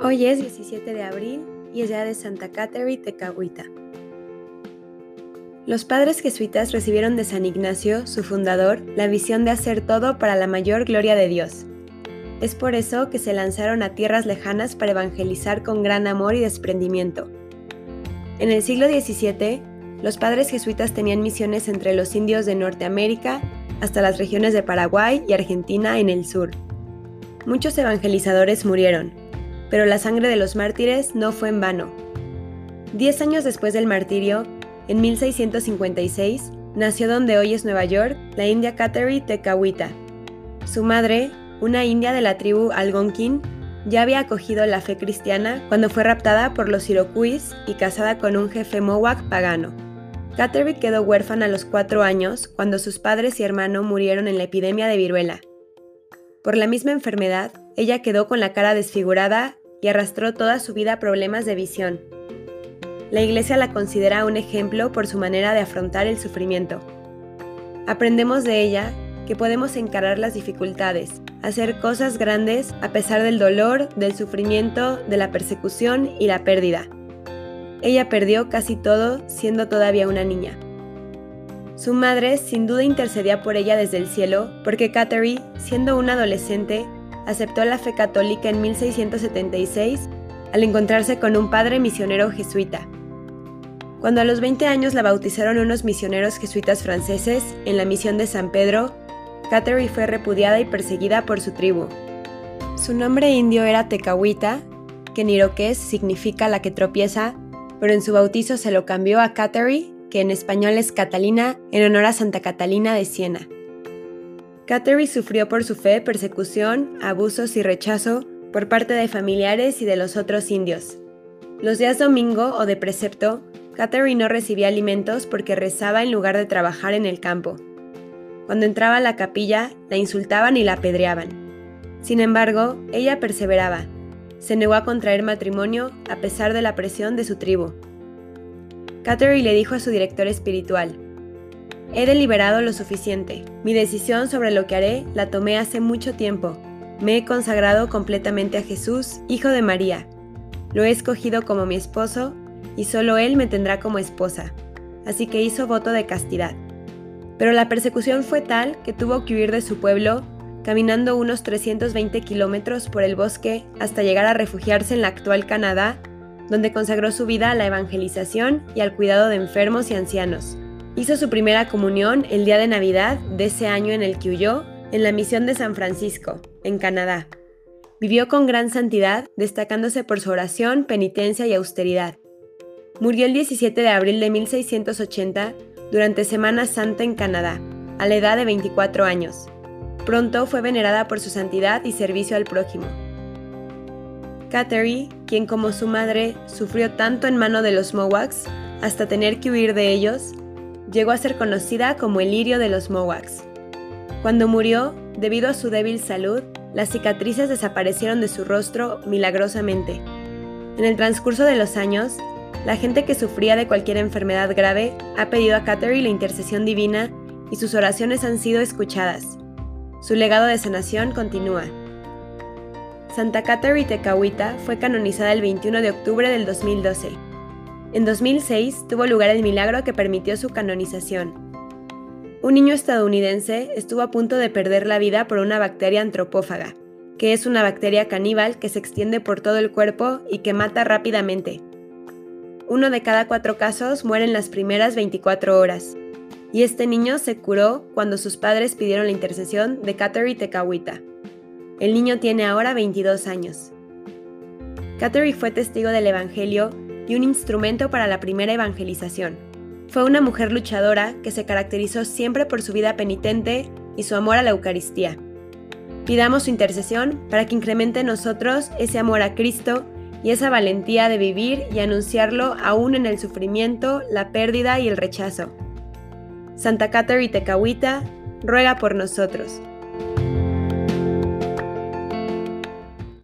Hoy es 17 de abril y es día de Santa Catherine Tecahuita. Los padres jesuitas recibieron de San Ignacio, su fundador, la visión de hacer todo para la mayor gloria de Dios. Es por eso que se lanzaron a tierras lejanas para evangelizar con gran amor y desprendimiento. En el siglo XVII, los padres jesuitas tenían misiones entre los indios de Norteamérica hasta las regiones de Paraguay y Argentina en el sur. Muchos evangelizadores murieron, pero la sangre de los mártires no fue en vano. Diez años después del martirio, en 1656, nació donde hoy es Nueva York la india Catherine Tekakwitha. Su madre, una india de la tribu Algonquin, ya había acogido la fe cristiana cuando fue raptada por los Iroquois y casada con un jefe Mohawk pagano. Catherine quedó huérfana a los cuatro años cuando sus padres y hermano murieron en la epidemia de viruela. Por la misma enfermedad, ella quedó con la cara desfigurada y arrastró toda su vida problemas de visión. La Iglesia la considera un ejemplo por su manera de afrontar el sufrimiento. Aprendemos de ella que podemos encarar las dificultades, hacer cosas grandes a pesar del dolor, del sufrimiento, de la persecución y la pérdida. Ella perdió casi todo siendo todavía una niña. Su madre sin duda intercedía por ella desde el cielo porque Catherine, siendo una adolescente, aceptó la fe católica en 1676 al encontrarse con un padre misionero jesuita. Cuando a los 20 años la bautizaron unos misioneros jesuitas franceses en la misión de San Pedro, Catherine fue repudiada y perseguida por su tribu. Su nombre indio era Tecahuita, que en iroqués significa la que tropieza, pero en su bautizo se lo cambió a Catherine, que en español es Catalina, en honor a Santa Catalina de Siena. Catherine sufrió por su fe persecución, abusos y rechazo por parte de familiares y de los otros indios. Los días domingo o de precepto, Catherine no recibía alimentos porque rezaba en lugar de trabajar en el campo. Cuando entraba a la capilla, la insultaban y la apedreaban. Sin embargo, ella perseveraba. Se negó a contraer matrimonio a pesar de la presión de su tribu. Catherine le dijo a su director espiritual, He deliberado lo suficiente. Mi decisión sobre lo que haré la tomé hace mucho tiempo. Me he consagrado completamente a Jesús, Hijo de María. Lo he escogido como mi esposo y solo Él me tendrá como esposa. Así que hizo voto de castidad. Pero la persecución fue tal que tuvo que huir de su pueblo, caminando unos 320 kilómetros por el bosque hasta llegar a refugiarse en la actual Canadá, donde consagró su vida a la evangelización y al cuidado de enfermos y ancianos. Hizo su primera comunión el día de Navidad de ese año en el que huyó, en la misión de San Francisco, en Canadá. Vivió con gran santidad, destacándose por su oración, penitencia y austeridad. Murió el 17 de abril de 1680 durante Semana Santa en Canadá, a la edad de 24 años. Pronto fue venerada por su santidad y servicio al prójimo. Catherine, quien como su madre sufrió tanto en mano de los Mohawks hasta tener que huir de ellos, llegó a ser conocida como el lirio de los Mohawks. Cuando murió, debido a su débil salud, las cicatrices desaparecieron de su rostro milagrosamente. En el transcurso de los años, la gente que sufría de cualquier enfermedad grave ha pedido a Catherine la intercesión divina y sus oraciones han sido escuchadas. Su legado de sanación continúa. Santa Catherine Tecahuita fue canonizada el 21 de octubre del 2012. En 2006 tuvo lugar el milagro que permitió su canonización. Un niño estadounidense estuvo a punto de perder la vida por una bacteria antropófaga, que es una bacteria caníbal que se extiende por todo el cuerpo y que mata rápidamente. Uno de cada cuatro casos muere en las primeras 24 horas, y este niño se curó cuando sus padres pidieron la intercesión de Catherine Tecahuita. El niño tiene ahora 22 años. Catherine fue testigo del Evangelio y un instrumento para la primera evangelización. Fue una mujer luchadora que se caracterizó siempre por su vida penitente y su amor a la Eucaristía. Pidamos su intercesión para que incremente en nosotros ese amor a Cristo y esa valentía de vivir y anunciarlo aún en el sufrimiento, la pérdida y el rechazo. Santa Catherine Tecahuita, ruega por nosotros.